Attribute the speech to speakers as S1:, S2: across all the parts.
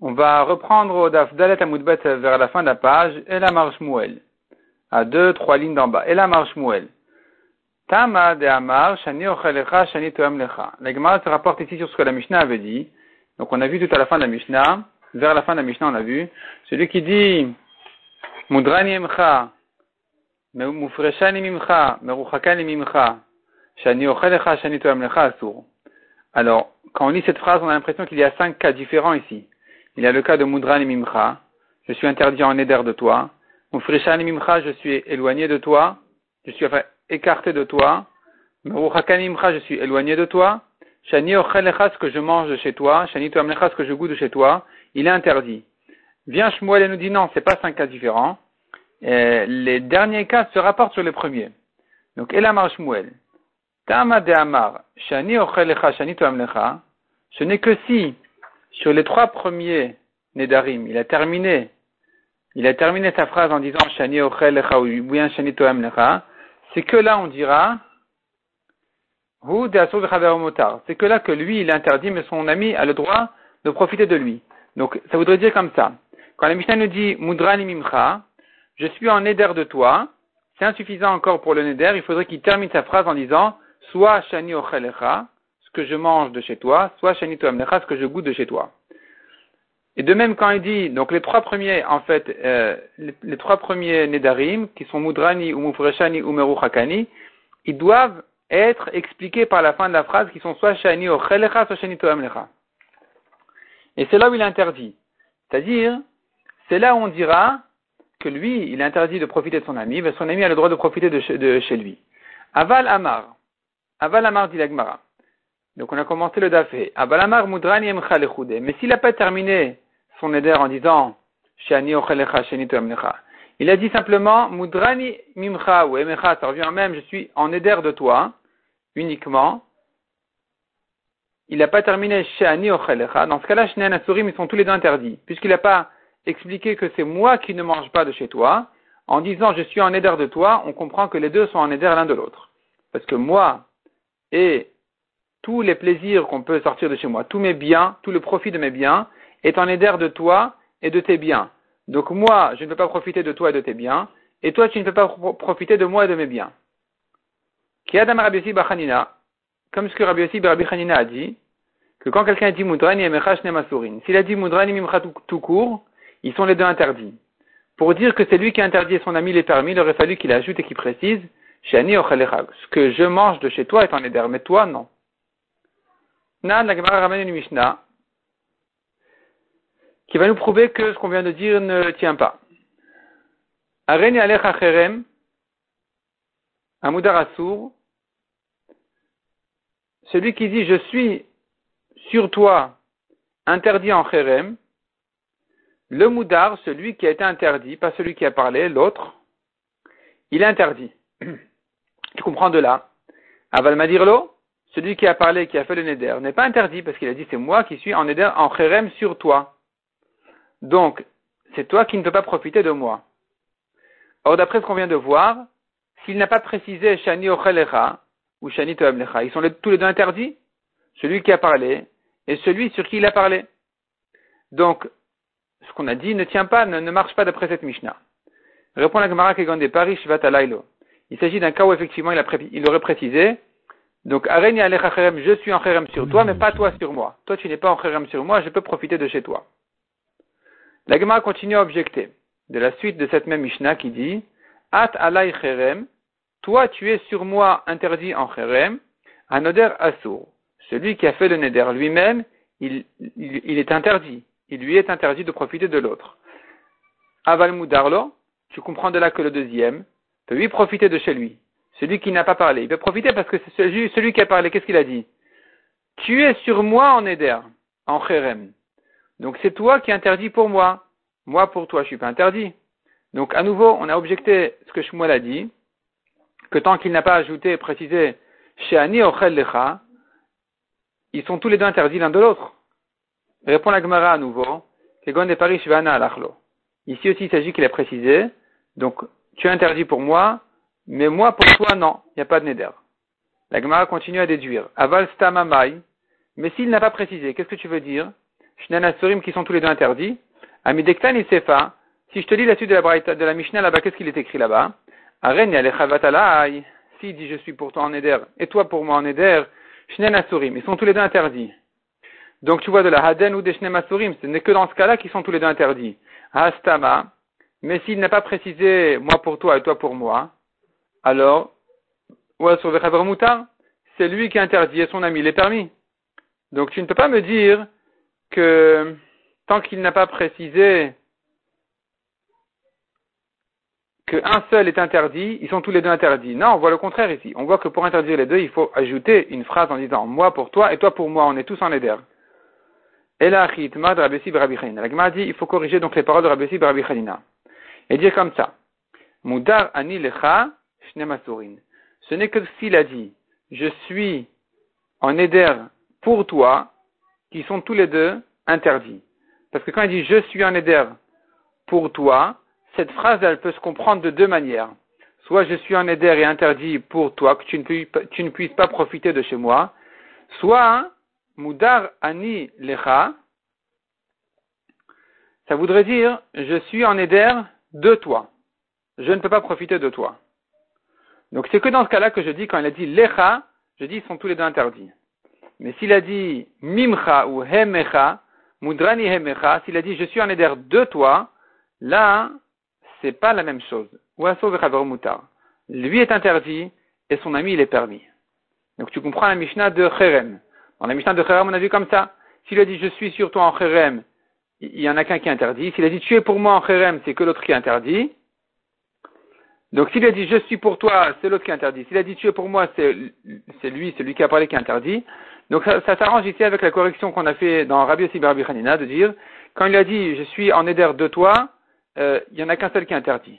S1: On va reprendre au Daf Dalet Amoudbet vers la fin de la page, et la marche Mouel. À deux, trois lignes d'en bas. Et la marche Mouel. Tama de Amar, Shani Ochelecha, Shani Toem Lecha. La Gemara se rapporte ici sur ce que la Mishnah avait dit. Donc on a vu tout à la fin de la Mishnah, vers la fin de la Mishnah on a vu, celui qui dit, Mudrani Emcha, Mufreshani Mimcha, Meruchakani Mimcha, Shani Ochelecha, Shani Toem Lecha, Asur. Alors, quand on lit cette phrase, on a l'impression qu'il y a cinq cas différents ici. Il y a le cas de Mudran et Mimcha, je suis interdit en éder de toi. Mufrishan et Mimcha, je suis éloigné de toi. Je suis écarté de toi. Meruchakan Mimcha, je suis éloigné de toi. Shani Ochelecha, que je mange chez toi. Shani Toamlecha, que je goûte de chez toi. Il est interdit. Viens Shmuel et nous dit non, c'est pas cinq cas différents. les derniers cas se rapportent sur les premiers. Donc, Elamar Shmuel. Tama de Amar, Shani Ochelecha, Shani Toamlecha, ce n'est que si, sur les trois premiers Nedarim, il a terminé, il a terminé sa phrase en disant Shani Ochelecha ou bien Shani Toamlecha, c'est que là on dira, c'est que là que lui il interdit, mais son ami a le droit de profiter de lui. Donc ça voudrait dire comme ça. Quand la Mishnah nous dit Mudrani Mimcha, je suis en Neder de toi, c'est insuffisant encore pour le Neder, il faudrait qu'il termine sa phrase en disant soit shani ochelecha, ce que je mange de chez toi, soit shani toamlecha, ce que je goûte de chez toi. Et de même quand il dit, donc les trois premiers, en fait, euh, les, trois premiers nedarim, qui sont mudrani ou mufreshani ou meruchakani, ils doivent être expliqués par la fin de la phrase, qui sont soit shani ochelecha, soit shani toamlecha. Et c'est là où il interdit. C'est-à-dire, c'est là où on dira que lui, il interdit de profiter de son ami, mais son ami a le droit de profiter de chez lui. Aval Amar. Avalamar dit l'agmara. Donc on a commencé le dafé. Avalamar mudrani emcha Mais s'il n'a pas terminé son éder en disant shani ochelecha shani il a dit simplement mudrani mimcha ou emecha, ça revient même, je suis en éder de toi, uniquement. Il n'a pas terminé shani ochelecha. Dans ce cas-là, shnean asurim, ils sont tous les deux interdits. Puisqu'il n'a pas expliqué que c'est moi qui ne mange pas de chez toi, en disant je suis en éder de toi, on comprend que les deux sont en éder l'un de l'autre. Parce que moi, et tous les plaisirs qu'on peut sortir de chez moi, tous mes biens, tout le profit de mes biens, est en aider de toi et de tes biens. Donc moi, je ne peux pas profiter de toi et de tes biens, et toi, tu ne peux pas profiter de moi et de mes biens. Comme ce que Rabbi Yossi Rabbi a dit, que quand quelqu'un dit Mudrani et s'il a dit Mudrani Mimcha tout court, ils sont les deux interdits. Pour dire que c'est lui qui a interdit son ami les permis, il aurait fallu qu'il ajoute et qu'il précise ce que je mange de chez toi est en éder, mais toi, non. Nan, la Gemara ramène une Mishnah qui va nous prouver que ce qu'on vient de dire ne tient pas. Areni alecha cherem, Asur, celui qui dit je suis sur toi interdit en cherem, le moudar, celui qui a été interdit, pas celui qui a parlé, l'autre, il est interdit. Tu comprends de là. Aval Madirlo, celui qui a parlé, qui a fait le neder, n'est pas interdit parce qu'il a dit c'est moi qui suis en neder, en cherem sur toi. Donc, c'est toi qui ne peux pas profiter de moi. Or, d'après ce qu'on vient de voir, s'il n'a pas précisé Shani Ochelecha ou Shani Toablecha, ils sont tous les deux interdits. Celui qui a parlé et celui sur qui il a parlé. Donc, ce qu'on a dit ne tient pas, ne, marche pas d'après cette Mishnah. Répond la Gemara Kegon Paris Shvatalailo. Il s'agit d'un cas où effectivement il, aurait précisé. Donc, je suis en kherem sur toi, mais pas toi sur moi. Toi, tu n'es pas en kherem sur moi, je peux profiter de chez toi. La Gemara continue à objecter de la suite de cette même Mishnah qui dit At alay kherem, toi tu es sur moi interdit en kherem, anoder asur. Celui qui a fait le neder lui-même, il, est interdit. Il lui est interdit de profiter de l'autre. Aval mudarlo, tu comprends de là que le deuxième, peut lui profiter de chez lui. Celui qui n'a pas parlé. Il peut profiter parce que c'est celui, qui a parlé. Qu'est-ce qu'il a dit? Tu es sur moi en Éder, en Kherem. Donc c'est toi qui interdis pour moi. Moi pour toi, je suis pas interdit. Donc à nouveau, on a objecté ce que Shmuel a dit, que tant qu'il n'a pas ajouté et précisé Sheani Ochel Lecha, ils sont tous les deux interdits l'un de l'autre. Répond la Gemara à nouveau, Ici aussi, il s'agit qu'il a précisé, donc tu es interdit pour moi, mais moi pour toi non, il n'y a pas de neder. La Gemara continue à déduire. Aval stamamai, Mais s'il n'a pas précisé, qu'est-ce que tu veux dire? Shnen Asurim qui sont tous les deux interdits. Amidektan Isefa, si je te lis la suite de la, de la Mishnah là-bas, qu'est-ce qu'il est écrit là-bas? Aren Yalechavatalaï. S'il dit je suis pour toi en Eder et toi pour moi en Eder, Shnen Asurim, ils sont tous les deux interdits. Donc tu vois de la Haden ou des Shnem Asurim, ce n'est que dans ce cas-là qu'ils sont tous les deux interdits. Hastama, mais s'il n'a pas précisé moi pour toi et toi pour moi, alors, c'est lui qui interdit et son ami l'est permis. Donc tu ne peux pas me dire que tant qu'il n'a pas précisé qu'un seul est interdit, ils sont tous les deux interdits. Non, on voit le contraire ici. On voit que pour interdire les deux, il faut ajouter une phrase en disant moi pour toi et toi pour moi, on est tous en éder. Et La dit il faut corriger donc les paroles de Rabbi Rabbi et dire comme ça. Mudar ani lecha Ce n'est que s'il a dit je suis en éder pour toi, qui sont tous les deux interdits. Parce que quand il dit je suis en éder pour toi, cette phrase, elle peut se comprendre de deux manières. Soit je suis en éder et interdit pour toi, que tu ne, puisses, pas profiter de chez moi. Soit, mudar ani lecha, ça voudrait dire je suis en éder de toi. Je ne peux pas profiter de toi. Donc c'est que dans ce cas-là que je dis, quand il a dit lecha, je dis ils sont tous les deux interdits. Mais s'il a dit mimcha ou hemecha, mudrani hemecha, s'il a dit je suis en éder de toi, là, c'est pas la même chose. Lui est interdit et son ami il est permis. Donc tu comprends la Mishnah de Cherem. Dans la Mishnah de Cherem, on a vu comme ça. S'il a dit je suis sur toi en Cherem, il y en a qu'un qui est interdit. S'il a dit tu es pour moi en Cherem, c'est que l'autre qui est interdit. Donc s'il a dit je suis pour toi, c'est l'autre qui est interdit. S'il a dit tu es pour moi, c'est lui, celui qui a parlé qui est interdit. Donc ça, s'arrange ici avec la correction qu'on a fait dans Rabbi Yossi Rabbi Hanina de dire quand il a dit je suis en éder de toi, euh, il y en a qu'un seul qui est interdit.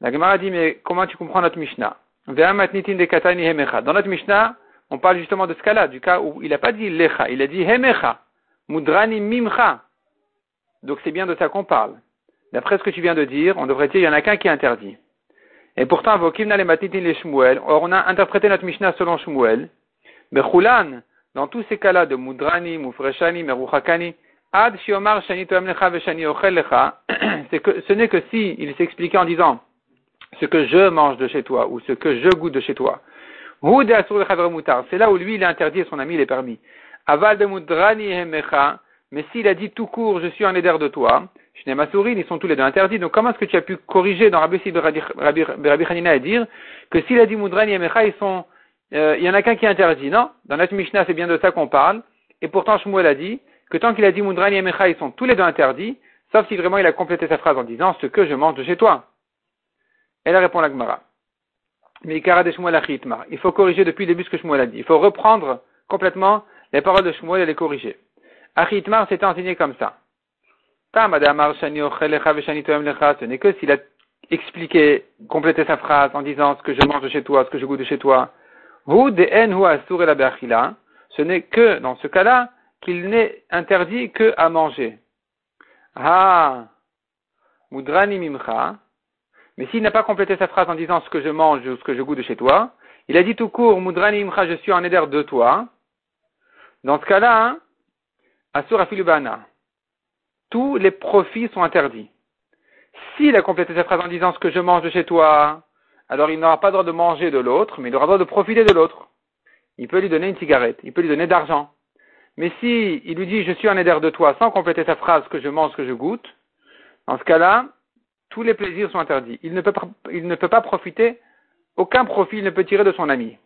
S1: La Gemara dit mais comment tu comprends notre Mishnah? Dans notre Mishnah, on parle justement de ce cas-là, du cas où il n'a pas dit lecha, il a dit hemecha, mudrani mimcha. Donc c'est bien de ça qu'on parle. D'après ce que tu viens de dire, on devrait dire il y en a qu'un qui est interdit. Et pourtant, or on a interprété notre Mishnah selon Shmuel, Bechulan, dans tous ces cas-là de Mudrani, Mufreshani, Meruchakani, Ad Shiomar Shani Veshani c'est que ce n'est que si il s'expliquait en disant ce que je mange de chez toi ou ce que je goûte de chez toi. C'est là où lui il est interdit et son ami il est permis. Aval de Mudrani Hemecha, mais s'il a dit tout court je suis en éder de toi, ils sont tous les deux interdits. Donc comment est-ce que tu as pu corriger dans Rabbi Rabbi, Hanina et dire que s'il a dit Mudrani Hemecha, ils sont euh, il y en a qu'un qui est interdit. Non, dans notre Mishnah, c'est bien de ça qu'on parle. Et pourtant, Shmuel a dit que tant qu'il a dit Mundrani et Mecha, ils sont tous les deux interdits, sauf si vraiment il a complété sa phrase en disant ce que je mange de chez toi. Elle répond la Gemara. Mais il faut corriger depuis le début ce que Shmuel a dit. Il faut reprendre complètement les paroles de Shmuel et les corriger. Achitmar s'était enseigné comme ça. Ce n'est que s'il a expliqué, complété sa phrase en disant ce que je mange chez toi, ce que je goûte de chez toi, ce n'est que dans ce cas-là qu'il n'est interdit que à manger. Ah, mudrani mimcha. Mais s'il n'a pas complété sa phrase en disant ce que je mange ou ce que je goûte de chez toi, il a dit tout court, mudrani mimcha, je suis en éder de toi. Dans ce cas-là, asur afilubana. Tous les profits sont interdits. S'il a complété sa phrase en disant ce que je mange de chez toi, alors il n'aura pas le droit de manger de l'autre, mais il aura le droit de profiter de l'autre. Il peut lui donner une cigarette, il peut lui donner d'argent. Mais si il lui dit je suis en éder de toi sans compléter sa phrase que je mange, que je goûte, dans ce cas-là, tous les plaisirs sont interdits. Il ne peut pas, il ne peut pas profiter, aucun profit il ne peut tirer de son ami.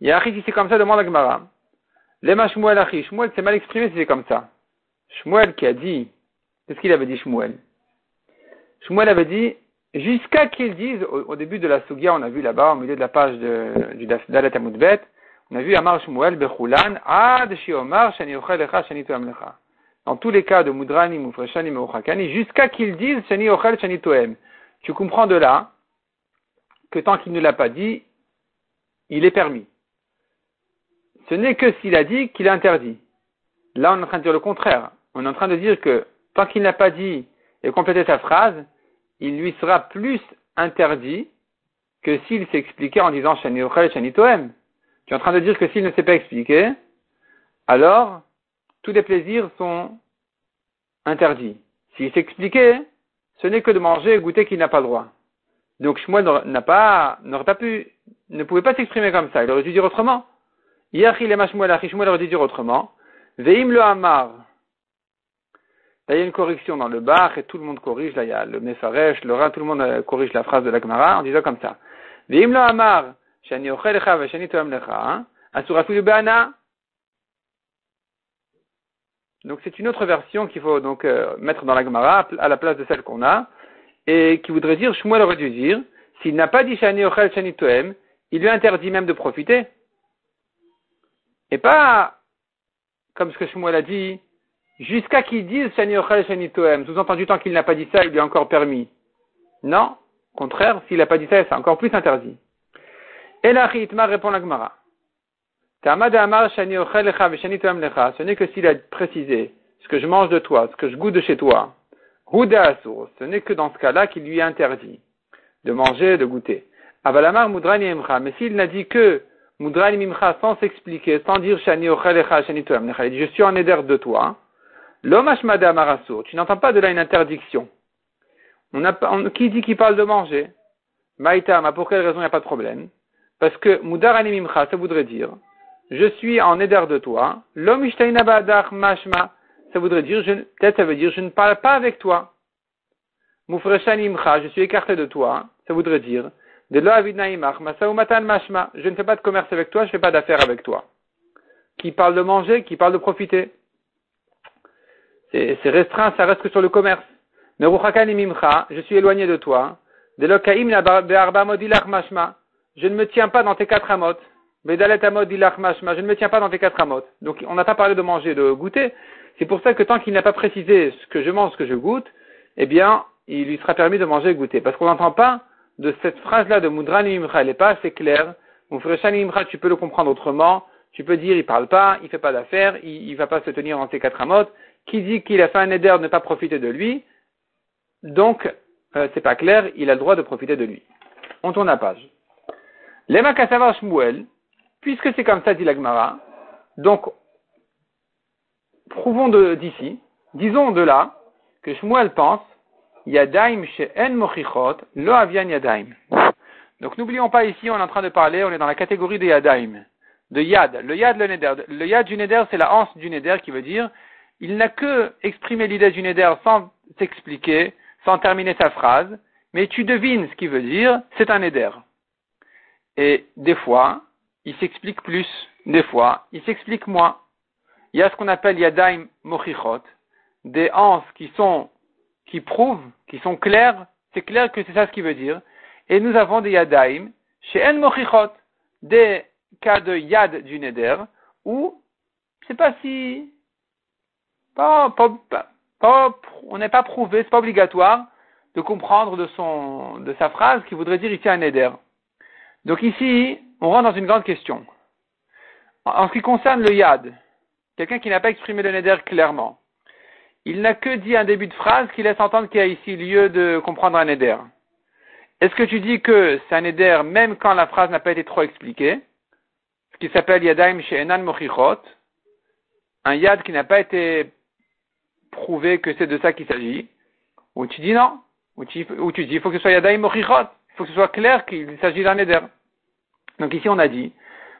S1: Il y a c'est comme ça, demande à Gemara. Lema Shmuel Achi. Shmuel s'est mal exprimé si c'est comme ça. Shmuel qui a dit, qu'est-ce qu'il avait dit Shmuel? Shmuel avait dit, Jusqu'à qu'ils disent, au, début de la Sugia, on a vu là-bas, au milieu de la page de, du Dalet Amudbet, on a vu Amar Shmuel Bechulan, Ad Shiomar Shani Lecha Shani Toem Lecha. Dans tous les cas de Mudrani, Mufreshani, Meuchakani, jusqu'à qu'ils disent Shani Ochel Shani Toem. Tu comprends de là que tant qu'il ne l'a pas dit, il est permis. Ce n'est que s'il a dit qu'il est interdit. Là, on est en train de dire le contraire. On est en train de dire que tant qu'il n'a pas dit et complété sa phrase, il lui sera plus interdit que s'il s'expliquait en disant Shani Shani Toem. Tu es en train de dire que s'il ne s'est pas expliqué, alors tous les plaisirs sont interdits. S'il s'expliquait, ce n'est que de manger et goûter qu'il n'a pas le droit. Donc Shmuel n'a pas, n'aurait pas pu, ne pouvait pas s'exprimer comme ça. Il aurait dû dire autrement. Shmuel aurait dû dire autrement. Veim le Hamar. Là, il y a une correction dans le bar et tout le monde corrige. Là, il y a le Mefaresh, le Rat, tout le monde euh, corrige la phrase de la Gemara en disant comme ça. Veim le Hamar. Shani ochelecha veshani toem lecha. Asurafilu be'ana. Donc c'est une autre version qu'il faut donc euh, mettre dans la Gemara à la place de celle qu'on a et qui voudrait dire Shmuel aurait dû dire s'il n'a pas dit Shani Ochel Shani Toem, il lui interdit même de profiter. Et pas comme ce que Shmuel a dit jusqu'à qu'il dise Shani Shani Toem. Sous-entendu tant qu'il n'a pas dit ça, il lui a encore permis. Non, au contraire, s'il n'a pas dit ça, c'est encore plus interdit. Et la répond la Gemara. Ce n'est que s'il a précisé ce que je mange de toi, ce que je goûte de chez toi. ce n'est que dans ce cas-là qu'il lui est interdit de manger, de goûter. Mais s'il n'a dit que mudrani imcha sans s'expliquer, sans dire shani shani il dit je suis en éder de toi. L'homme tu n'entends pas de là une interdiction. Qui dit qu'il parle de manger? Maïtama, pour quelle raison il n'y a pas de problème? Parce que mudrani imcha, ça voudrait dire je suis en éder de toi. L'homme mashma, ça voudrait dire, peut-être ça veut dire, je ne parle pas avec toi. Mufreshanimcha, je suis écarté de toi, ça voudrait dire, de mashma, je ne fais pas de commerce avec toi, je ne fais pas d'affaires avec toi. Qui parle de manger, qui parle de profiter. C'est restreint, ça reste que sur le commerce. Mais je suis éloigné de toi. De mashma, je ne me tiens pas dans tes quatre amotes. Je ne me tiens pas dans tes quatre amotes. Donc, on n'a pas parlé de manger, de goûter. C'est pour ça que tant qu'il n'a pas précisé ce que je mange, ce que je goûte, eh bien, il lui sera permis de manger et goûter. Parce qu'on n'entend pas de cette phrase-là de Mudrani Imra, elle n'est pas assez claire. Mufreshani Imra, tu peux le comprendre autrement. Tu peux dire, il parle pas, il fait pas d'affaires, il, ne va pas se tenir dans ses quatre amotes. Qui dit qu'il a fait un éder de ne pas profiter de lui? Donc, euh, c'est pas clair, il a le droit de profiter de lui. On tourne la page. Lema Kassavar Shmuel, Puisque c'est comme ça, dit l'Agmara, donc, prouvons d'ici, disons de là, que Shmuel pense, Yadaim chez En Mochichot, Lo Avian Yadaim. Donc n'oublions pas ici, on est en train de parler, on est dans la catégorie de Yadaim, de Yad. Le Yad, le Neder. Le Yad du Neder, c'est la hanse du Neder qui veut dire, il n'a que exprimé l'idée du Neder sans s'expliquer, sans terminer sa phrase, mais tu devines ce qu'il veut dire, c'est un Neder. Et des fois, il s'explique plus, des fois, il s'explique moins. Il y a ce qu'on appelle yadaim mochichot, des anses qui sont, qui prouvent, qui sont claires, c'est clair que c'est ça ce qu'il veut dire. Et nous avons des yadaim chez en mochichot, des cas de yad du neder, où c'est pas si, pas, pas, pas, on n'est pas prouvé, c'est pas obligatoire de comprendre de son, de sa phrase qui voudrait dire ici un neder. Donc ici, on rentre dans une grande question. En ce qui concerne le yad, quelqu'un qui n'a pas exprimé le neder clairement, il n'a que dit un début de phrase qui laisse entendre qu'il y a ici lieu de comprendre un neder. Est-ce que tu dis que c'est un neder même quand la phrase n'a pas été trop expliquée, ce qui s'appelle yadaim chez Enan Mochichot, un yad qui n'a pas été prouvé que c'est de ça qu'il s'agit, ou tu dis non, ou tu, dis il faut que ce soit yadaim Mochichot, il faut que ce soit clair qu'il s'agit d'un neder. Donc ici on a dit,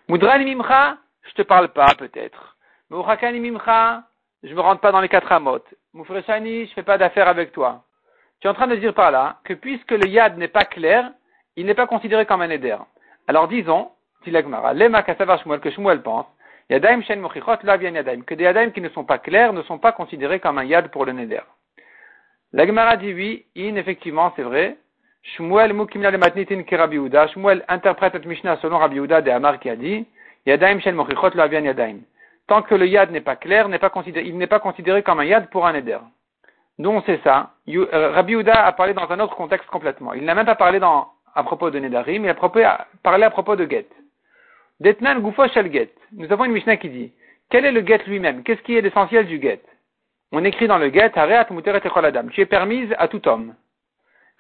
S1: Mudran mimcha, je te parle pas peut-être. Mourakani mimcha, je me rentre pas dans les quatre amotes. Moufreshani, je fais pas d'affaires avec toi. Tu es en train de dire par là que puisque le yad n'est pas clair, il n'est pas considéré comme un éder. Alors disons, dit l'agmara, lema kasavar shmuel, que Shmuel pense, yadaim shen mochichot la yadaim, que des yadaim qui ne sont pas clairs ne sont pas considérés comme un yad pour le neder. L'agmara dit oui, in, effectivement, c'est vrai, Shmuel Mukimna le Matnitin Shmuel interprète notre Mishnah selon Rabbi de Amar qui a dit Yadaim Shel Mochichot avian Yadaim. Tant que le Yad n'est pas clair, il n'est pas considéré comme un Yad pour un Eder. Nous on sait ça. Euh, Rabbi Uda a parlé dans un autre contexte complètement. Il n'a même pas parlé dans, à propos de Nedarim, il a parlé à propos de Get. Detnan Gufo Shel Get. Nous avons une Mishnah qui dit Quel est le Get lui-même? Qu'est-ce qui est l'essentiel du Get? On écrit dans le Get Hareat Muteret Adam. Tu es permise à tout homme.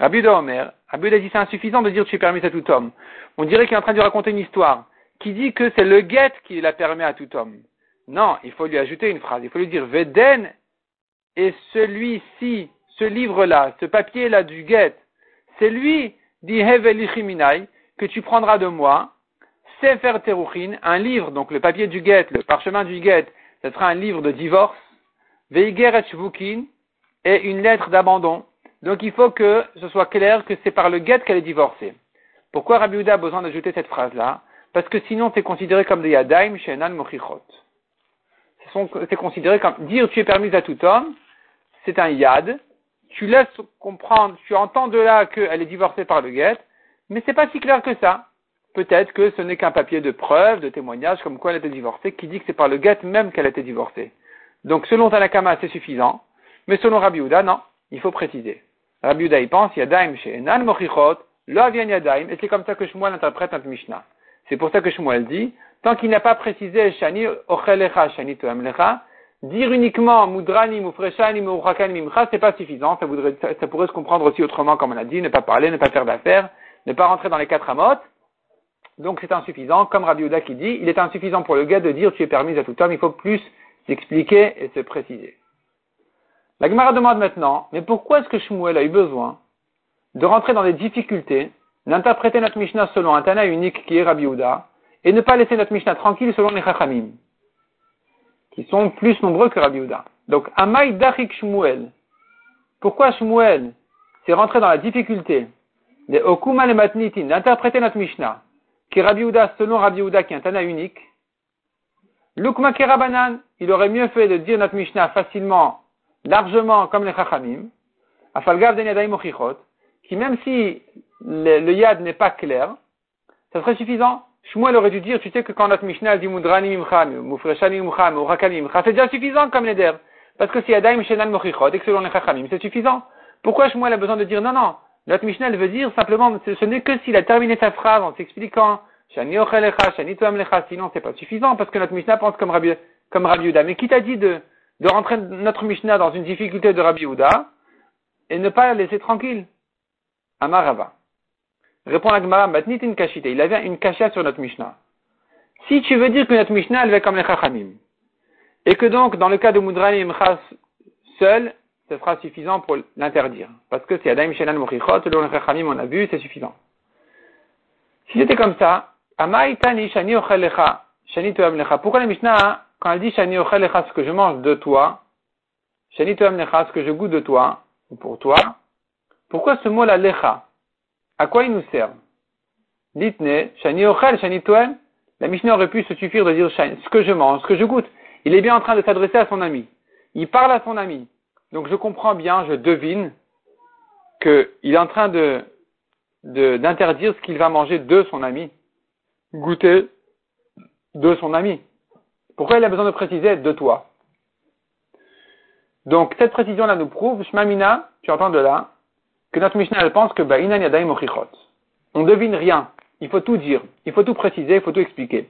S1: Rabbi de Omer, Rabbi dit c'est insuffisant de dire tu es permis à tout homme. On dirait qu'il est en train de raconter une histoire qui dit que c'est le guet qui la permet à tout homme. Non, il faut lui ajouter une phrase. Il faut lui dire Veden et celui-ci, ce livre-là, ce papier-là du guet, c'est lui, dit Hevelichiminai, que tu prendras de moi, Sefer Teruchin, un livre, donc le papier du guet, le parchemin du guet, ce sera un livre de divorce, Veiger et et une lettre d'abandon. Donc il faut que ce soit clair que c'est par le guet qu'elle est divorcée. Pourquoi Rabbi Uda a besoin d'ajouter cette phrase-là? Parce que sinon c'est considéré comme des yadaim shenan mochichot. C'est considéré comme dire tu es permis à tout homme, c'est un yad. Tu laisses comprendre, tu entends de là qu'elle est divorcée par le guet, mais c'est pas si clair que ça. Peut-être que ce n'est qu'un papier de preuve, de témoignage, comme quoi elle était divorcée, qui dit que c'est par le guet même qu'elle été divorcée. Donc selon Tanakama, c'est suffisant, mais selon Rabbi Uda, non, il faut préciser. Rabbi Uda, il pense, Yadaim chez Enan Mochichot, Lo Yadaim, et c'est comme ça que Shmuel interprète notre Mishnah. C'est pour ça que Shmuel dit, tant qu'il n'a pas précisé Shani Ochelecha, Shani Toemlecha, dire uniquement Mudrani, Mufreshani, Mourakani, Mimcha, c'est pas suffisant. Ça, voudrait, ça, pourrait se comprendre aussi autrement, comme on a dit, ne pas parler, ne pas faire d'affaires, ne pas rentrer dans les quatre amotes. Donc c'est insuffisant, comme Rabbi Uda qui dit, il est insuffisant pour le gars de dire tu es permis à tout homme, il faut plus s'expliquer et se préciser. La Gemara demande maintenant, mais pourquoi est-ce que Shmuel a eu besoin de rentrer dans des difficultés, d'interpréter notre Mishnah selon un Tana unique qui est Rabbi Uda, et ne pas laisser notre Mishnah tranquille selon les Chachamim, qui sont plus nombreux que Rabbi Uda. Donc, Amay Dachik Shmuel. Pourquoi Shmuel s'est rentré dans la difficulté de Okuma le Matnitin, d'interpréter notre Mishnah, qui est Rabbi Uda selon Rabbi Uda, qui est un Tana unique, Lukma Kerabanan, il aurait mieux fait de dire notre Mishnah facilement, largement, comme les Chachamim, Afalgav Mochichot, qui même si le, yad n'est pas clair, ça serait suffisant. Shmuel aurait dû dire, tu sais que quand notre Mishnah dit Mudrani Mimcha, Mufreshani Mimcha, Murakani Mimcha, c'est déjà suffisant comme neder. Parce que si Yadaim Shenan Mochichot, et que selon les Chachamim, c'est suffisant. Pourquoi Shmuel a besoin de dire non, non, notre Mishnah veut dire simplement, ce n'est que s'il a terminé sa phrase en s'expliquant Shani Ochelecha, Shani Lecha, sinon c'est pas suffisant parce que notre Mishnah pense comme Rabbi, comme Rabbi Uda. Mais qui t'a dit de, de rentrer notre Mishnah dans une difficulté de Rabbi Uda et ne pas la laisser tranquille? Amarava. Répond la Gemara, une kashite. Il avait une kasha sur notre Mishnah. Si tu veux dire que notre Mishnah, elle va comme les Chachamim, et que donc, dans le cas de Mudrani et seul, ce sera suffisant pour l'interdire. Parce que c'est Adaim Shenan Mochichot, le Chachamim, on a vu, c'est suffisant. Si c'était comme ça, Amai Tani Shani Ochelecha, Shani Lecha. Pourquoi la Mishnah, quand elle dit Shani Ochelecha, ce que je mange de toi, Shani Lecha, ce que je goûte de toi, ou pour toi, pourquoi ce mot-là, lecha? À quoi il nous sert Ditne, shani ochel, shani toel. La Mishnah aurait pu se suffire de dire ce que je mange, ce que je goûte. Il est bien en train de s'adresser à son ami. Il parle à son ami. Donc je comprends bien, je devine qu'il est en train de, d'interdire ce qu'il va manger de son ami. Goûter de son ami. Pourquoi il a besoin de préciser de toi? Donc cette précision-là nous prouve, Shmamina, tu entends de là, que notre Mishnah elle pense que Ba'inan Yadai Mochichot. On devine rien. Il faut tout dire. Il faut tout préciser. Il faut tout expliquer.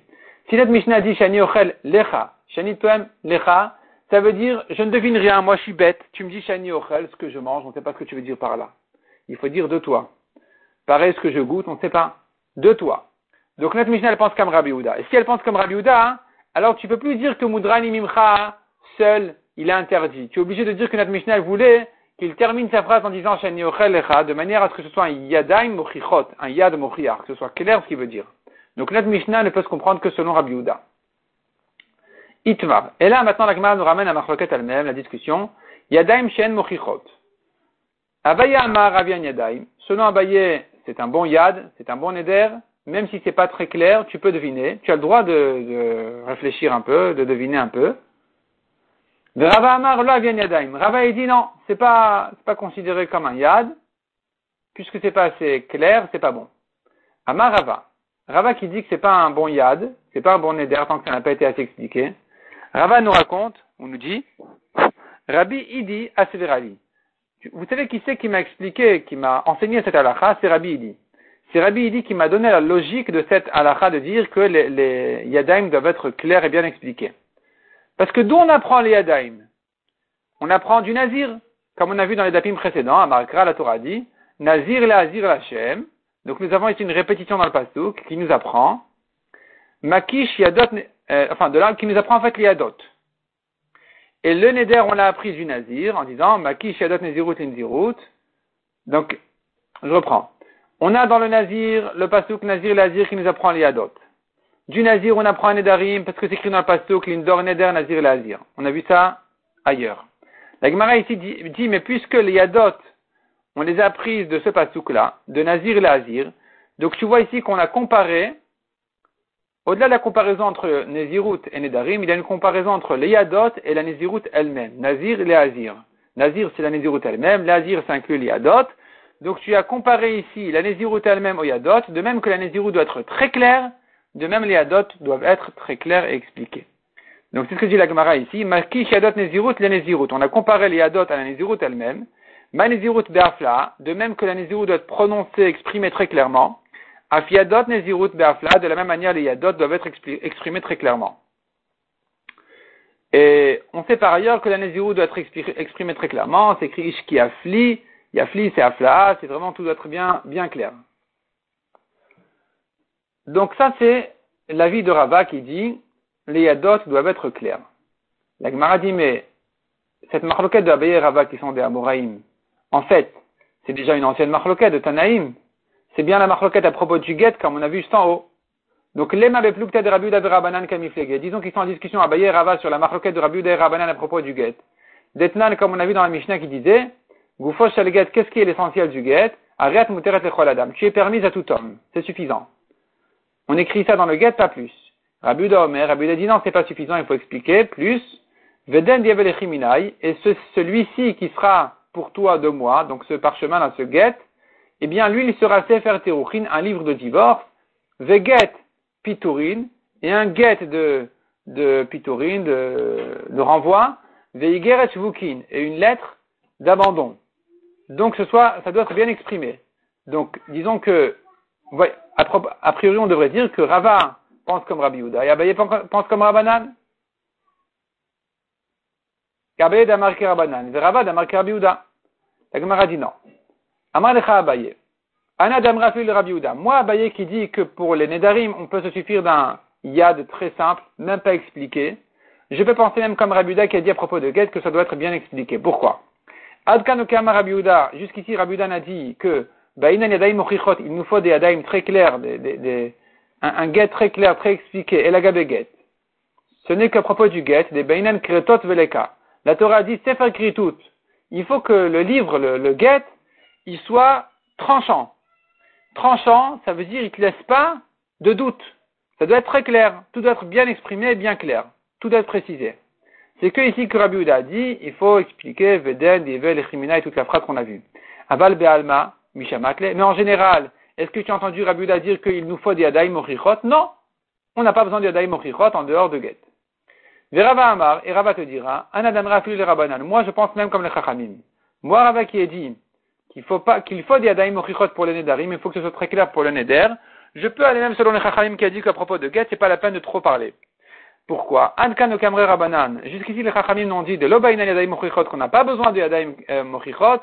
S1: Si notre Mishnah dit Shani Ochel Lecha, Shani Toem Lecha, ça veut dire je ne devine rien, moi je suis bête. Tu me dis Shani Ochel, ce que je mange, on ne sait pas ce que tu veux dire par là. Il faut dire de toi. Pareil, ce que je goûte, on ne sait pas. De toi. Donc notre Mishnah elle pense comme Rabbi Uda. Et si elle pense comme Rabbi Uda, hein, alors tu peux plus dire que Mudrani Mimcha, seul, il est interdit. Tu es obligé de dire que notre Mishnah voulait qu'il termine sa phrase en disant de manière à ce que ce soit un yadaim mochichot, un yad mochiach, que ce soit clair ce qu'il veut dire. Donc notre Mishnah ne peut se comprendre que selon Rabbi Uda. Itvar. Et là, maintenant, la Gemara nous ramène à Machloket elle-même, la discussion. Yadaim shen mochichot. Abaye amar ravian yadaim. Selon Abaye, c'est un bon yad, c'est un bon neder. Même si c'est pas très clair, tu peux deviner. Tu as le droit de réfléchir un peu, de deviner un peu. Rava Amar lo yadaim. Rava dit non, c'est pas, c'est pas considéré comme un yad, puisque c'est pas assez clair, c'est pas bon. Amar Rava. Rava qui dit que c'est pas un bon yad, c'est pas un bon neder tant que ça n'a pas été assez expliqué. Rava nous raconte, on nous dit, Rabbi Idi Aseverali. Vous savez qui c'est qui m'a expliqué, qui m'a enseigné cette halakha, c'est Rabbi Idi. C'est Rabbi Idi qui m'a donné la logique de cette halakha de dire que les, les doivent être clairs et bien expliqués. Parce que d'où on apprend les Yadaim On apprend du Nazir, comme on a vu dans les dapim précédents, à Markra, la Torah dit, Nazir la Azir Hashem. Donc nous avons ici une répétition dans le Pasuk qui nous apprend, Makish Yadot euh, enfin de là, qui nous apprend en fait l'Yadot. Et le Neder, on l'a appris du Nazir en disant Maki Yadot Nezirut Nzirut. Donc, je reprends. On a dans le Nazir le Pasuk Nazir Lazir qui nous apprend l'Yadot. Du Nazir, on apprend un Nedarim parce que c'est écrit dans le Pasuk Lindor Neder Nazir Lazir. On a vu ça ailleurs. La Gemara ici dit, mais puisque les Yadot, on les a prises de ce Pasuk-là, de Nazir Lazir, donc tu vois ici qu'on a comparé au-delà de la comparaison entre Nézirut et Nedarim, il y a une comparaison entre les Yadot et la Nézirut elle-même. Nazir et Azir. Nazir, c'est la Nézirut elle-même. L'Azir, ça inclut les Yadot. Donc tu as comparé ici la Nézirut elle-même aux Yadot, de même que la Nézirut doit être très claire, de même les Yadot doivent être très clairs et expliqués. Donc c'est ce que dit la Gemara ici. Nézirut, la Nézirut. On a comparé les Yadot à la Nézirut elle-même. Ma Nézirut Be'afla, de même que la Nézirut doit être prononcée, exprimée très clairement. Afiadot nezirut be'afla, de la même manière, les yadot doivent être exprimés très clairement. Et on sait par ailleurs que la nezirut doit être exprimée très clairement, c'est écrit ishki afli, yafli c'est afla, c'est vraiment tout doit être bien, bien clair. Donc ça c'est l'avis de Rava qui dit, les yadot doivent être clairs. La Gemara dit, mais cette marloquette de Abaye et Rava qui sont des Amoraïm, en fait, c'est déjà une ancienne marloquette de Tanaïm c'est bien la marloquette à propos du guet, comme on a vu juste en haut. Donc, l'ema beplukta de Rabbi Rabanan kamiflege. Disons qu'ils sont en discussion à Bayer Rava sur la marloquette de Rabbi Rabanan à propos du guet. Detnan, comme on a vu dans la Mishnah qui disait, Gufo shel guet, qu'est-ce qui est l'essentiel du guet? Arrête muteret adam. Tu es permise à tout homme. C'est suffisant. On écrit ça dans le guet, pas plus. Rabbi Omer, Rabbi dit non, c'est pas suffisant, il faut expliquer. Plus, veden et celui-ci qui sera pour toi de moi, donc ce parchemin là, ce guet, eh bien lui il sera Sefer Teruchin, un livre de divorce, Veget Piturin, et un get de, de Piturin, de, de renvoi, Veigeret Vukin, et une lettre d'abandon. Donc ce soit, ça doit être bien exprimé. Donc disons que, a priori on devrait dire que Rava pense comme Rabbi Yehuda, et Abaye pense comme Rabbanan. Abaye a marqué Rabbanan, Rava Rabbi Yehuda. La Gemara dit non. Amalecha Abaye. Rafil Rabbi Moi, Abaye qui dit que pour les Nedarim, on peut se suffire d'un yad très simple, même pas expliqué. Je peux penser même comme Rabbi qui a dit à propos de Get que ça doit être bien expliqué. Pourquoi? Adkan Okama Rabbi jusqu'ici Rabbi a dit que il nous faut des Yadaim très clairs, un, get très clair, très expliqué, et la Gabe Get. Ce n'est qu'à propos du Get, des Ba'inan Kretot Veleka. La Torah dit Sefer Kritut. Il faut que le livre, le, Get, il soit tranchant. Tranchant, ça veut dire il ne te laisse pas de doute. Ça doit être très clair. Tout doit être bien exprimé bien clair. Tout doit être précisé. C'est que ici que Rabbi Uda dit, il faut expliquer Veden, Yevel, et toute la phrase qu'on a vue. Aval Be'alma. Mais en général, est-ce que tu as entendu Rabbi Uda dire qu'il nous faut des Yadaim Mochichot? Non. On n'a pas besoin de Yadaim Mochichot en dehors de Get. Verava Amar, et Rava te dira, Anadam Rafil le Rabbanan. Moi, je pense même comme les Chachamim. Moi, Rava qui ai dit, qu'il faut pas, qu'il faut des Adaim Mochichot pour le Nedarim, il faut que ce soit très clair pour le Neder. Je peux aller même selon les Chachamim qui a dit qu'à propos de Get, c'est pas la peine de trop parler. Pourquoi? Rabanan. Jusqu'ici, les Chachamim ont dit de l'Obaïna Yadaim Mochichot qu'on n'a pas besoin de Yadaim euh, Mochichot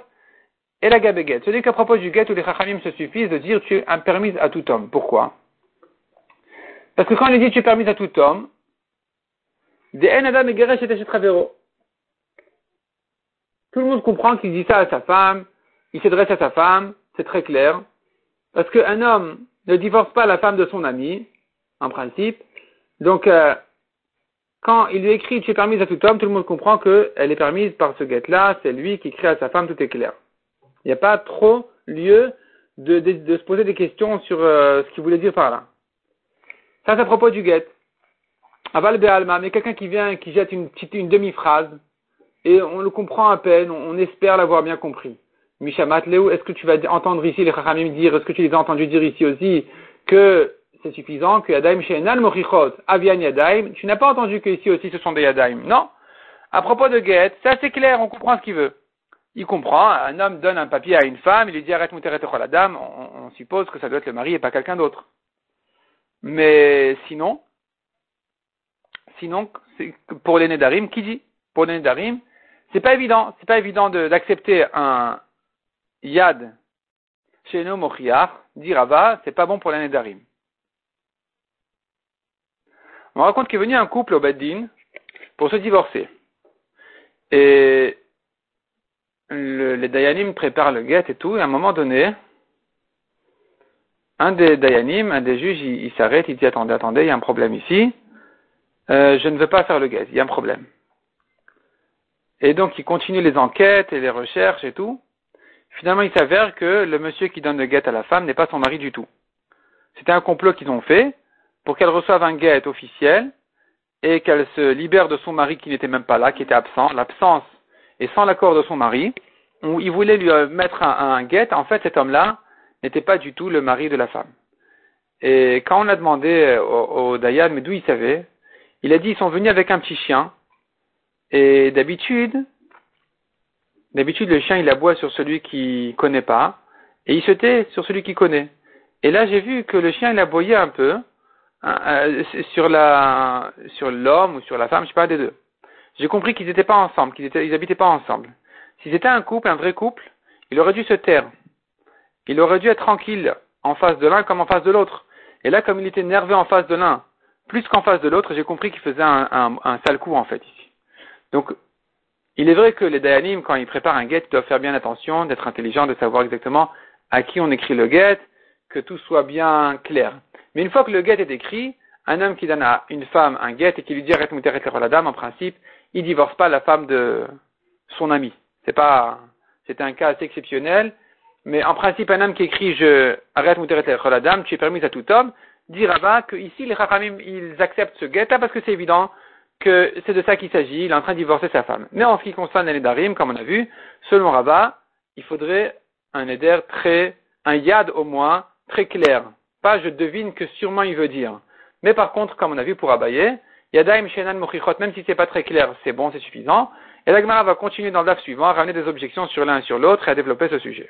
S1: et la Get. C'est-à-dire qu'à propos du Get où les Chachamim se suffisent de dire tu es un permis à tout homme. Pourquoi? Parce que quand il dit tu es permis à tout homme, Tout le monde comprend qu'il dit ça à sa femme, il s'adresse à sa femme, c'est très clair, parce qu'un homme ne divorce pas la femme de son ami, en principe. Donc, euh, quand il lui écrit tu es permise à tout homme, tout le monde comprend qu'elle est permise par ce guet-là, c'est lui qui écrit à sa femme, tout est clair. Il n'y a pas trop lieu de, de, se poser des questions sur euh, ce qu'il voulait dire par là. Ça, c'est à propos du guet. Aval Be'alma, mais quelqu'un qui vient, qui jette une petite, une demi-phrase, et on le comprend à peine, on espère l'avoir bien compris. Mishamat Léo, est-ce que tu vas entendre ici les Chachamim dire, est-ce que tu les as entendus dire ici aussi que c'est suffisant, que Yadaim She'enal Mochichot, Avian Yadaim, tu n'as pas entendu que ici aussi ce sont des Yadaim. Non. À propos de Get, c'est assez clair, on comprend ce qu'il veut. Il comprend, un homme donne un papier à une femme, il lui dit arrête la dame, on, on suppose que ça doit être le mari et pas quelqu'un d'autre. Mais sinon, sinon, pour les Nedarim, qui dit Pour les Nedarim, c'est pas évident, c'est pas évident d'accepter un, Yad, Sheno Mochiach, dit Rava, c'est pas bon pour l'année d'Arim. On raconte qu'il est venu un couple au Beddin pour se divorcer. Et les Dayanim préparent le guet et tout, et à un moment donné, un des Dayanim, un des juges, il, s'arrête, il dit attendez, attendez, il y a un problème ici. Euh, je ne veux pas faire le guet, il y a un problème. Et donc il continue les enquêtes et les recherches et tout. Finalement, il s'avère que le monsieur qui donne le guet à la femme n'est pas son mari du tout. C'était un complot qu'ils ont fait pour qu'elle reçoive un guet officiel et qu'elle se libère de son mari qui n'était même pas là, qui était absent. L'absence et sans l'accord de son mari, où il voulait lui euh, mettre un, un guet. En fait, cet homme-là n'était pas du tout le mari de la femme. Et quand on a demandé au, au Dayan, mais d'où il savait, il a dit ils sont venus avec un petit chien. Et d'habitude, d'habitude le chien il aboie sur celui qui connaît pas, et il se tait sur celui qui connaît. Et là j'ai vu que le chien il aboyait un peu hein, euh, sur sur l'homme ou sur la femme, je sais pas des deux. J'ai compris qu'ils n'étaient pas ensemble, qu'ils étaient, ils habitaient pas ensemble. Si c'était un couple, un vrai couple, il aurait dû se taire. Il aurait dû être tranquille en face de l'un comme en face de l'autre. Et là, comme il était nerveux en face de l'un, plus qu'en face de l'autre, j'ai compris qu'il faisait un, un, sale coup en fait ici. Donc, il est vrai que les Dayanim, quand ils préparent un guet, doivent faire bien attention, d'être intelligents, de savoir exactement à qui on écrit le guet, que tout soit bien clair. Mais une fois que le guet est écrit, un homme qui donne à une femme un guet et qui lui dit arrête la dame, en principe, il divorce pas la femme de son ami. C'est pas, c'était un cas assez exceptionnel. Mais en principe, un homme qui écrit je arrête la dame, tu es permis à tout homme, dit Rabat que ici les Chachamim ils acceptent ce guet parce que c'est évident que c'est de ça qu'il s'agit, il est en train de divorcer sa femme. Mais en ce qui concerne les Darim, comme on a vu, selon Rabat, il faudrait un éder très, un yad au moins, très clair. Pas je devine que sûrement il veut dire. Mais par contre, comme on a vu pour Abaye, Yadaim Shenan Mochichot, même si c'est pas très clair, c'est bon, c'est suffisant. Et l'Agmara va continuer dans le DAF suivant à ramener des objections sur l'un et sur l'autre et à développer ce sujet.